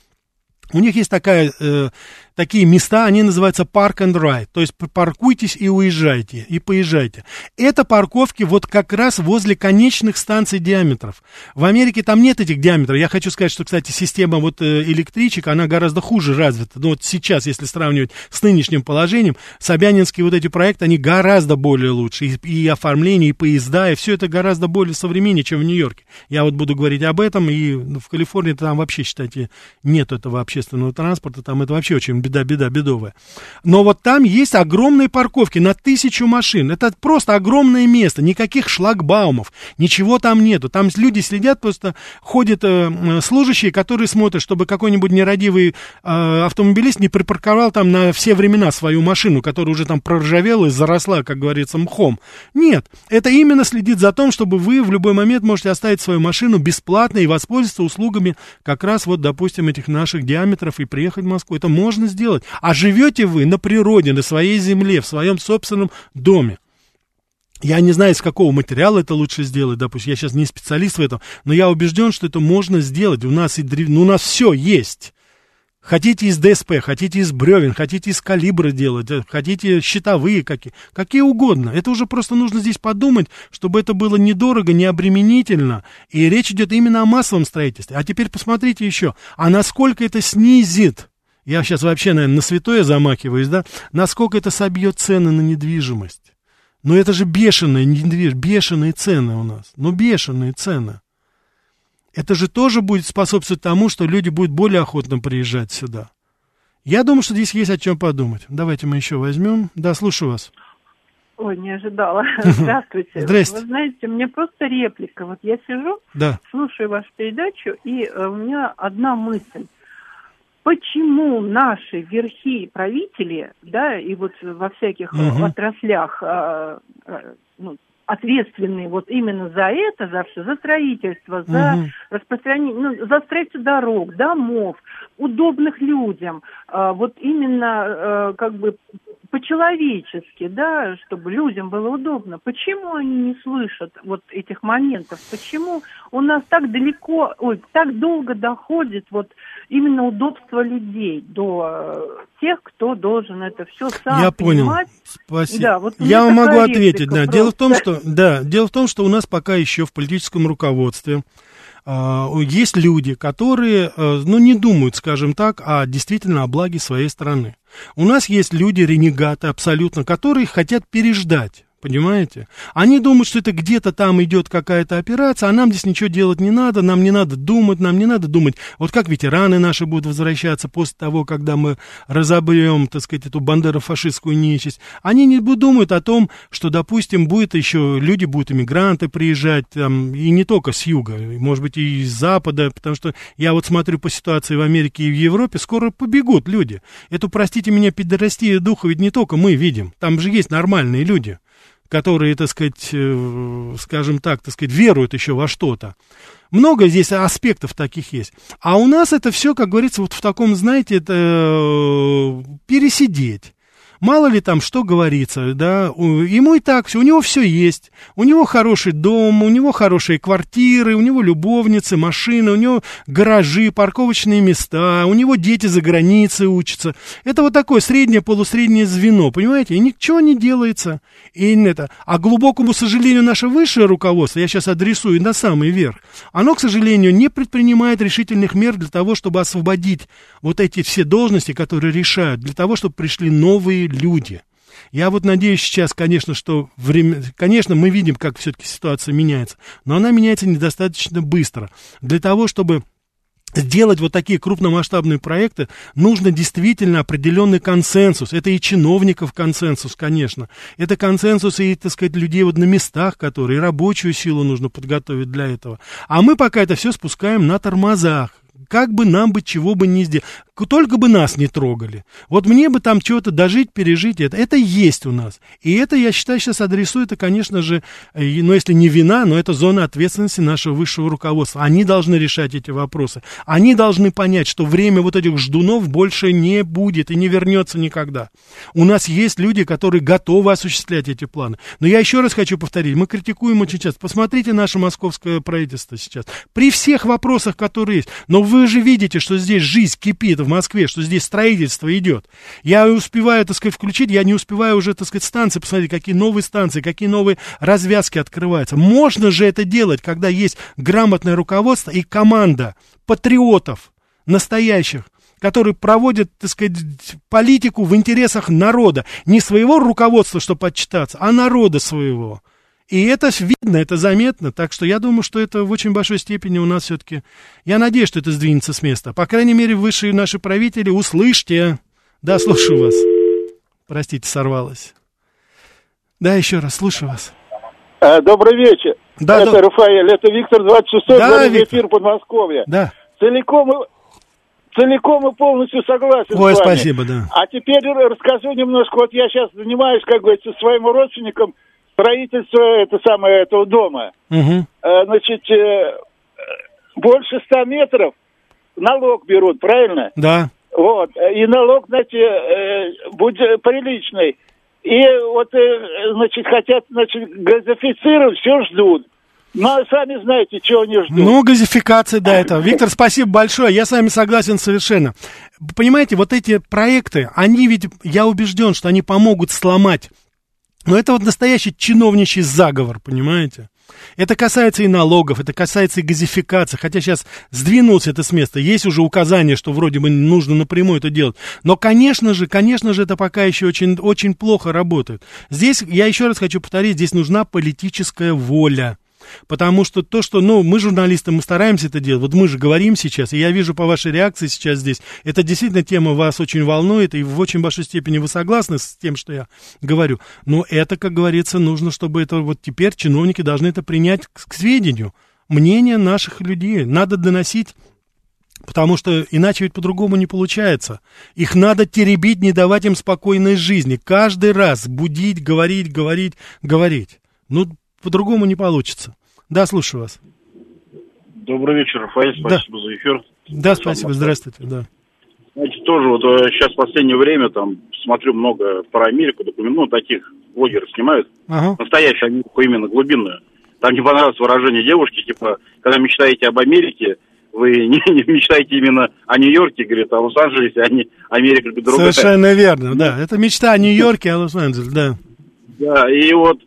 У них есть такая, э, такие места, они называются park and ride, то есть паркуйтесь и уезжайте, и поезжайте. Это парковки вот как раз возле конечных станций диаметров. В Америке там нет этих диаметров. Я хочу сказать, что, кстати, система вот э, электричек, она гораздо хуже развита. Но вот сейчас, если сравнивать с нынешним положением, Собянинские вот эти проекты, они гораздо более лучше. И, и оформление, и поезда, и все это гораздо более современнее, чем в Нью-Йорке. Я вот буду говорить об этом, и в Калифорнии там вообще, считайте, нет этого общественного транспорта, там это вообще очень беда, беда, бедовая. Но вот там есть огромные парковки на тысячу машин. Это просто огромное место, никаких шлагбаумов, ничего там нету. Там люди следят, просто ходят э, служащие, которые смотрят, чтобы какой-нибудь нерадивый э, автомобилист не припарковал там на все времена свою машину, которая уже там проржавела и заросла, как говорится, мхом. Нет, это именно следит за тем, чтобы вы в любой момент можете оставить свою машину бесплатно и воспользоваться услугами как раз вот, допустим, этих наших диаметров и приехать в Москву. Это можно сделать. А живете вы на природе, на своей земле, в своем собственном доме. Я не знаю, из какого материала это лучше сделать, допустим, я сейчас не специалист в этом, но я убежден, что это можно сделать. У нас, и древ... ну, у нас все есть. Хотите из ДСП, хотите из бревен, хотите из калибра делать, э, хотите щитовые какие, какие угодно. Это уже просто нужно здесь подумать, чтобы это было недорого, не обременительно. И речь идет именно о массовом строительстве. А теперь посмотрите еще, а насколько это снизит, я сейчас вообще, наверное, на святое замахиваюсь, да, насколько это собьет цены на недвижимость. Но это же бешеные, бешеные цены у нас. Ну, бешеные цены. Это же тоже будет способствовать тому, что люди будут более охотно приезжать сюда. Я думаю, что здесь есть о чем подумать. Давайте мы еще возьмем. Да, слушаю вас. Ой, не ожидала. Здравствуйте. Здравствуйте. Вы знаете, мне просто реплика. Вот я сижу, да. слушаю вашу передачу, и э, у меня одна мысль почему наши верхи правители, да, и вот во всяких угу. отраслях а, а, ну, ответственные вот именно за это, за все, за строительство, за угу. распространение, ну, за строительство дорог, домов, удобных людям, а, вот именно а, как бы по-человечески, да, чтобы людям было удобно. Почему они не слышат вот этих моментов? Почему у нас так далеко, ой, так долго доходит вот именно удобство людей до э, тех, кто должен это все сам Я понимать? понял. Спасибо. Да, вот Я вам могу ответить, да. Дело в том, что, да, дело в том, что у нас пока еще в политическом руководстве а, есть люди, которые, э, ну, не думают, скажем так, а действительно о благе своей страны. У нас есть люди, ренегаты абсолютно, которые хотят переждать Понимаете? Они думают, что это где-то там идет какая-то операция, а нам здесь ничего делать не надо, нам не надо думать, нам не надо думать, вот как ветераны наши будут возвращаться после того, когда мы разобьем, так сказать, эту бандеро-фашистскую нечисть. Они не думают о том, что, допустим, будет еще, люди будут, иммигранты приезжать, там, и не только с юга, может быть, и из запада, потому что я вот смотрю по ситуации в Америке и в Европе, скоро побегут люди. Эту, простите меня, пидорастия духа ведь не только мы видим, там же есть нормальные люди которые, так сказать, э, скажем так, так сказать, веруют еще во что-то. Много здесь аспектов таких есть. А у нас это все, как говорится, вот в таком, знаете, это э, пересидеть Мало ли там что говорится, да, ему и так все, у него все есть, у него хороший дом, у него хорошие квартиры, у него любовницы, машины, у него гаражи, парковочные места, у него дети за границей учатся. Это вот такое среднее, полусреднее звено, понимаете, и ничего не делается. И это, а глубокому сожалению, наше высшее руководство, я сейчас адресую на самый верх, оно, к сожалению, не предпринимает решительных мер для того, чтобы освободить вот эти все должности, которые решают, для того, чтобы пришли новые люди. Я вот надеюсь сейчас, конечно, что время... Конечно, мы видим, как все-таки ситуация меняется, но она меняется недостаточно быстро. Для того, чтобы сделать вот такие крупномасштабные проекты, нужно действительно определенный консенсус. Это и чиновников консенсус, конечно. Это консенсус и, так сказать, людей вот на местах, которые, и рабочую силу нужно подготовить для этого. А мы пока это все спускаем на тормозах как бы нам бы чего бы не сделать, только бы нас не трогали. Вот мне бы там чего-то дожить, пережить это. Это есть у нас. И это, я считаю, сейчас адресую, это, конечно же, ну, если не вина, но это зона ответственности нашего высшего руководства. Они должны решать эти вопросы. Они должны понять, что время вот этих ждунов больше не будет и не вернется никогда. У нас есть люди, которые готовы осуществлять эти планы. Но я еще раз хочу повторить, мы критикуем очень часто. Посмотрите наше московское правительство сейчас. При всех вопросах, которые есть. Но вы же видите, что здесь жизнь кипит в Москве, что здесь строительство идет. Я успеваю, так сказать, включить, я не успеваю уже, так сказать, станции посмотреть, какие новые станции, какие новые развязки открываются. Можно же это делать, когда есть грамотное руководство и команда патриотов, настоящих, которые проводят, так сказать, политику в интересах народа. Не своего руководства, чтобы отчитаться, а народа своего. И это видно, это заметно, так что я думаю, что это в очень большой степени у нас все-таки... Я надеюсь, что это сдвинется с места. По крайней мере, высшие наши правители, услышьте. Да, слушаю вас. Простите, сорвалась. Да, еще раз, слушаю вас. А, добрый вечер. Да, это да. Рафаэль, это Виктор 26-й, да, эфир Подмосковья. Да. Целиком, целиком и полностью согласен Ой, с вами. спасибо, да. А теперь расскажу немножко, вот я сейчас занимаюсь, как говорится, своим родственником строительство это самое, этого дома. Угу. Значит, э, больше ста метров налог берут, правильно? Да. Вот. И налог, значит, э, будет приличный. И вот, значит, хотят, значит, газифицировать, все ждут. Ну, а сами знаете, чего они ждут. Ну, газификация, да, это. Виктор, спасибо большое, я с вами согласен совершенно. Понимаете, вот эти проекты, они ведь, я убежден, что они помогут сломать но это вот настоящий чиновничий заговор, понимаете? Это касается и налогов, это касается и газификации, хотя сейчас сдвинулся это с места, есть уже указание, что вроде бы нужно напрямую это делать, но, конечно же, конечно же, это пока еще очень, очень плохо работает. Здесь, я еще раз хочу повторить, здесь нужна политическая воля. Потому что то, что, ну, мы журналисты, мы стараемся это делать, вот мы же говорим сейчас, и я вижу по вашей реакции сейчас здесь, это действительно тема вас очень волнует, и в очень большой степени вы согласны с тем, что я говорю. Но это, как говорится, нужно, чтобы это вот теперь чиновники должны это принять к, к сведению. Мнение наших людей надо доносить Потому что иначе ведь по-другому не получается. Их надо теребить, не давать им спокойной жизни. Каждый раз будить, говорить, говорить, говорить. Ну, по-другому не получится. Да, слушаю вас. Добрый вечер, Рафаэль, спасибо да. за эфир. Да, спасибо, здравствуйте, да. Знаете, тоже вот э, сейчас в последнее время там смотрю много про Америку, ну, таких блогеров снимают. Ага. Настоящую Америку, именно глубинную. Там не понравилось выражение девушки, типа, когда мечтаете об Америке, вы не, не мечтаете именно о Нью-Йорке, говорит, а Лос-Анджелесе, а не Америка другая. Совершенно верно, да. Это мечта о Нью-Йорке, а Лос-Анджелес, да. Да, и вот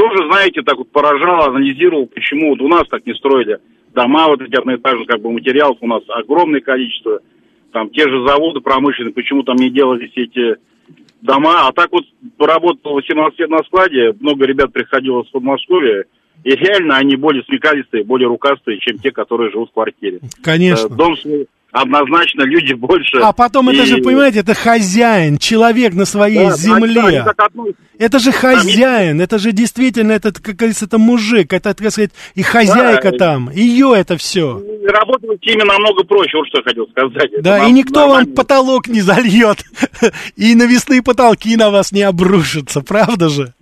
тоже, знаете, так вот поражал, анализировал, почему вот у нас так не строили дома, вот эти одноэтажные как бы материалов у нас огромное количество, там те же заводы промышленные, почему там не делали все эти дома, а так вот поработал 18 лет на складе, много ребят приходило с Подмосковья, и реально они более смекалистые, более рукастые, чем те, которые живут в квартире. Конечно. Э, дом свой однозначно люди больше. А потом и... это же, понимаете, это хозяин, человек на своей да, земле. Да, это же хозяин, это же действительно, этот, как говорится, это мужик, это, так сказать, и хозяйка да, там, ее это все. Работать именно намного проще, вот что я хотел сказать. Да, это и никто нормально. вам потолок не зальет, и навесные потолки на вас не обрушатся, правда же?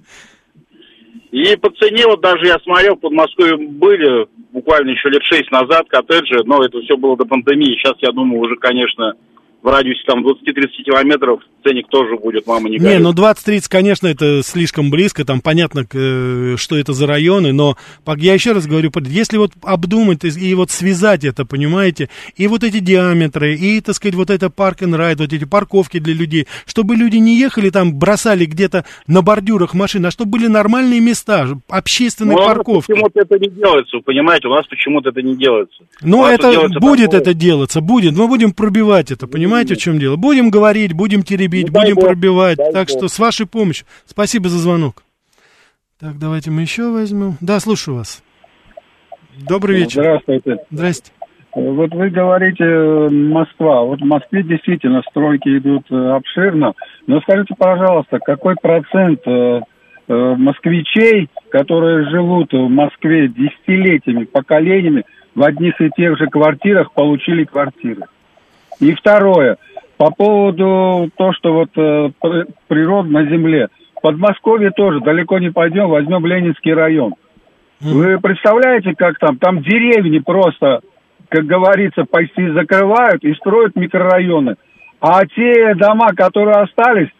И по цене, вот даже я смотрел, в Подмосковье были буквально еще лет шесть назад коттеджи, но это все было до пандемии. Сейчас, я думаю, уже, конечно, в радиусе там 20-30 километров ценник тоже будет, мама не горит. Не, ну 20-30, конечно, это слишком близко, там понятно, что это за районы, но я еще раз говорю, если вот обдумать и вот связать это, понимаете, и вот эти диаметры, и, так сказать, вот это парк and ride, вот эти парковки для людей, чтобы люди не ехали там, бросали где-то на бордюрах машины, а чтобы были нормальные места, общественные ну, парковки. почему-то это не делается, понимаете, у нас почему-то это не делается. Ну, это будет такое. это делаться, будет, мы будем пробивать это, понимаете? Понимаете, в чем дело? Будем говорить, будем теребить, ну, будем бог, пробивать. Так что с вашей помощью. Спасибо за звонок. Так, давайте мы еще возьмем. Да, слушаю вас. Добрый вечер. Здравствуйте. Здрасте. Вот вы говорите э, Москва. Вот в Москве действительно стройки идут э, обширно. Но скажите, пожалуйста, какой процент э, москвичей, которые живут в Москве десятилетиями, поколениями, в одних и тех же квартирах получили квартиры? И второе, по поводу того, что вот э, природа на земле. В Подмосковье тоже далеко не пойдем, возьмем Ленинский район. Вы представляете, как там? Там деревни просто, как говорится, почти закрывают и строят микрорайоны. А те дома, которые остались,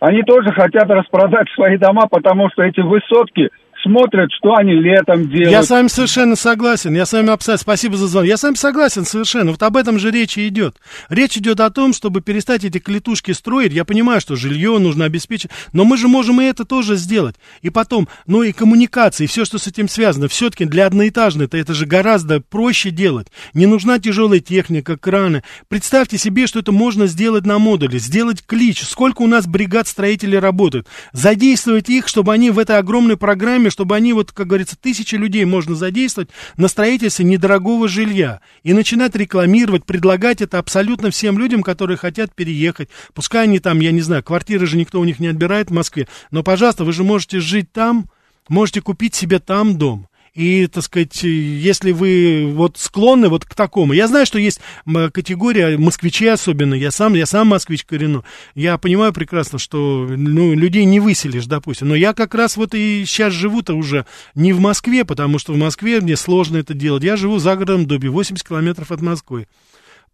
они тоже хотят распродать свои дома, потому что эти высотки смотрят, что они летом делают. Я с вами совершенно согласен. Я с вами абсолютно... Спасибо за звонок. Я с вами согласен совершенно. Вот об этом же речь и идет. Речь идет о том, чтобы перестать эти клетушки строить. Я понимаю, что жилье нужно обеспечить, но мы же можем и это тоже сделать. И потом, ну и коммуникации, все, что с этим связано. Все-таки для одноэтажной это, это же гораздо проще делать. Не нужна тяжелая техника, краны. Представьте себе, что это можно сделать на модуле, сделать клич. Сколько у нас бригад строителей работают. Задействовать их, чтобы они в этой огромной программе, чтобы они, вот, как говорится, тысячи людей можно задействовать на строительстве недорогого жилья. И начинать рекламировать, предлагать это абсолютно всем людям, которые хотят переехать. Пускай они там, я не знаю, квартиры же никто у них не отбирает в Москве. Но, пожалуйста, вы же можете жить там, можете купить себе там дом. И, так сказать, если вы вот склонны вот к такому, я знаю, что есть категория москвичей особенно, я сам, я сам москвич коренной, я понимаю прекрасно, что ну, людей не выселишь, допустим, но я как раз вот и сейчас живу-то уже не в Москве, потому что в Москве мне сложно это делать, я живу за городом Доби, 80 километров от Москвы.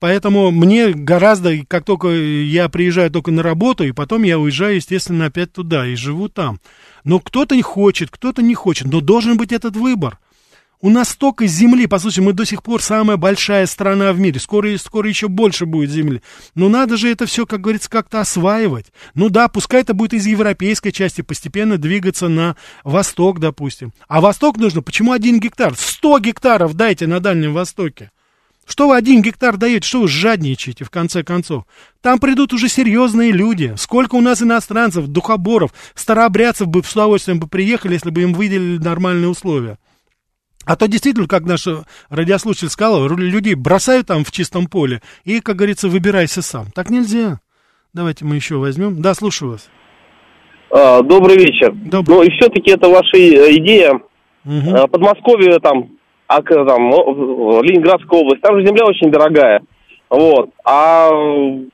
Поэтому мне гораздо, как только я приезжаю только на работу, и потом я уезжаю, естественно, опять туда и живу там. Но кто-то не хочет, кто-то не хочет, но должен быть этот выбор. У нас столько земли, по сути, мы до сих пор самая большая страна в мире, скоро, скоро еще больше будет земли. Но надо же это все, как говорится, как-то осваивать. Ну да, пускай это будет из европейской части постепенно двигаться на восток, допустим. А восток нужно, почему один гектар? Сто гектаров дайте на Дальнем Востоке. Что вы один гектар даете, что вы жадничаете, в конце концов? Там придут уже серьезные люди. Сколько у нас иностранцев, духоборов, старообрядцев бы с удовольствием бы приехали, если бы им выделили нормальные условия. А то действительно, как наш радиослушатель сказал, людей бросают там в чистом поле и, как говорится, выбирайся сам. Так нельзя. Давайте мы еще возьмем. Да, слушаю вас. А, добрый вечер. Добрый. Ну и все-таки это ваша идея. Угу. Подмосковье там а там, Ленинградская область, там же земля очень дорогая. Вот. А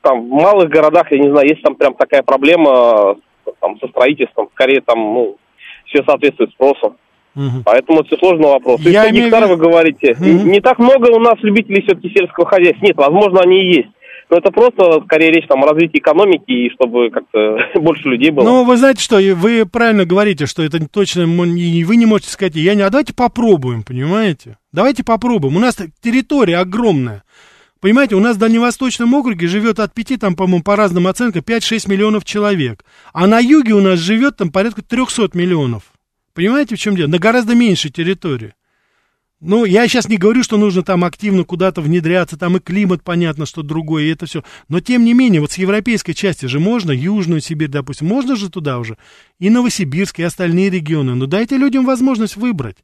там в малых городах, я не знаю, есть там прям такая проблема там, со строительством, скорее там, ну, все соответствует спросу. Угу. Поэтому это сложный вопрос. Я И имею... гектары вы говорите. Угу. Не так много у нас любителей все-таки сельского хозяйства. Нет, возможно, они и есть. Но это просто, скорее, речь там о развитии экономики, и чтобы как-то больше людей было. Ну, вы знаете что, вы правильно говорите, что это точно, вы не можете сказать, я не, а давайте попробуем, понимаете? Давайте попробуем. У нас территория огромная. Понимаете, у нас в Дальневосточном округе живет от 5, там, по-моему, по разным оценкам, 5-6 миллионов человек. А на юге у нас живет там порядка 300 миллионов. Понимаете, в чем дело? На гораздо меньшей территории. Ну, я сейчас не говорю, что нужно там активно куда-то внедряться, там и климат, понятно, что другой, и это все. Но, тем не менее, вот с европейской части же можно, Южную Сибирь, допустим, можно же туда уже, и Новосибирск, и остальные регионы. Но дайте людям возможность выбрать.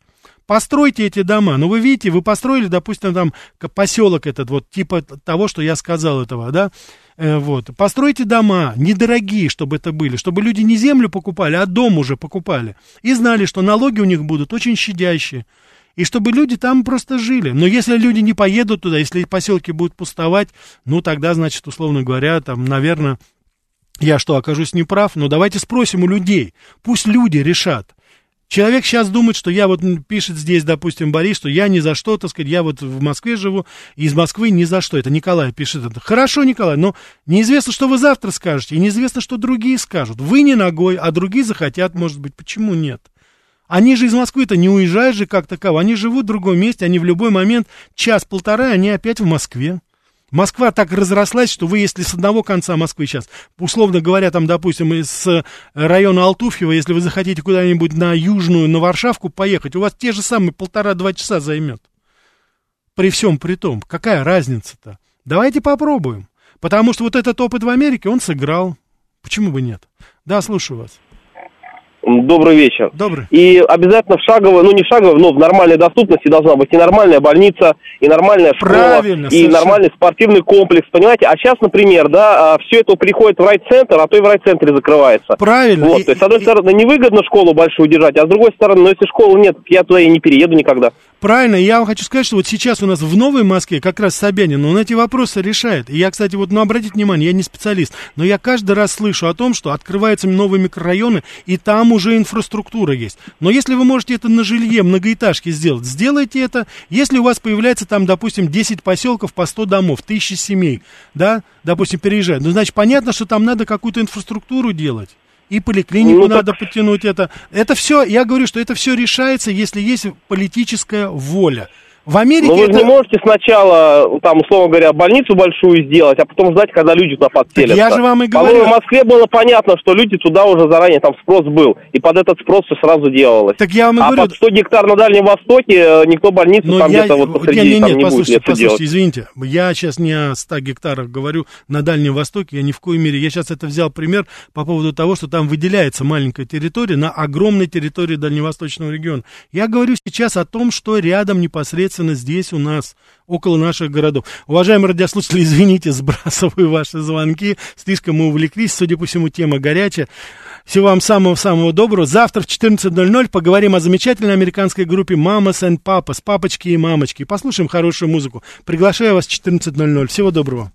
Постройте эти дома. Ну, вы видите, вы построили, допустим, там поселок этот, вот типа того, что я сказал этого, да, э, вот. Постройте дома недорогие, чтобы это были, чтобы люди не землю покупали, а дом уже покупали. И знали, что налоги у них будут очень щадящие и чтобы люди там просто жили. Но если люди не поедут туда, если поселки будут пустовать, ну тогда, значит, условно говоря, там, наверное, я что, окажусь неправ? Но давайте спросим у людей, пусть люди решат. Человек сейчас думает, что я вот пишет здесь, допустим, Борис, что я ни за что, так сказать, я вот в Москве живу, из Москвы ни за что. Это Николай пишет это. Хорошо, Николай, но неизвестно, что вы завтра скажете, и неизвестно, что другие скажут. Вы не ногой, а другие захотят, может быть. Почему нет? Они же из Москвы-то не уезжают же как таково. Они живут в другом месте, они в любой момент, час-полтора, они опять в Москве. Москва так разрослась, что вы, если с одного конца Москвы сейчас, условно говоря, там, допустим, из э, района Алтуфьева, если вы захотите куда-нибудь на Южную, на Варшавку поехать, у вас те же самые полтора-два часа займет. При всем при том, какая разница-то? Давайте попробуем. Потому что вот этот опыт в Америке, он сыграл. Почему бы нет? Да, слушаю вас. Добрый вечер. Добрый. И обязательно в шаговой, ну не в шаговой, но в нормальной доступности должна быть и нормальная больница, и нормальная школа, Правильно, и совершенно. нормальный спортивный комплекс, понимаете? А сейчас, например, да, а, все это приходит в райцентр, а то и в райцентре закрывается. Правильно. Вот, и, то есть, с одной и, стороны, невыгодно школу большую держать, а с другой стороны, ну если школы нет, я туда и не перееду никогда. Правильно, я вам хочу сказать, что вот сейчас у нас в Новой Москве как раз Собянин, он эти вопросы решает. И я, кстати, вот, ну, обратите внимание, я не специалист, но я каждый раз слышу о том, что открываются новые микрорайоны, и там уже инфраструктура есть. Но если вы можете это на жилье, многоэтажки сделать, сделайте это. Если у вас появляется там, допустим, 10 поселков по 100 домов, тысячи семей, да, допустим, переезжают, ну, значит, понятно, что там надо какую-то инфраструктуру делать. и поликлинику ну, надо так... подтянуть это. Это все, я говорю, что это все решается, если есть политическая воля. В Америке Но вы это... не можете сначала, там, условно говоря, больницу большую сделать, а потом ждать, когда люди туда подселятся. Я же вам и говорю. в Москве было понятно, что люди туда уже заранее, там спрос был, и под этот спрос все сразу делалось. Так я вам и а говорю... под 100 гектар на Дальнем Востоке э, никто больницу Но там я... где-то вот посреди не, не, там не послушайте, будет послушайте, делать. извините, я сейчас не о 100 гектарах говорю на Дальнем Востоке, я ни в коей мере, я сейчас это взял пример по поводу того, что там выделяется маленькая территория на огромной территории Дальневосточного региона. Я говорю сейчас о том, что рядом непосредственно здесь у нас около наших городов. Уважаемые радиослушатели, извините, сбрасываю ваши звонки, слишком мы увлеклись, судя по всему, тема горячая. Всего вам самого-самого доброго. Завтра в 14.00 поговорим о замечательной американской группе Mamas and Papas, папочки и мамочки. Послушаем хорошую музыку. Приглашаю вас в 14.00. Всего доброго.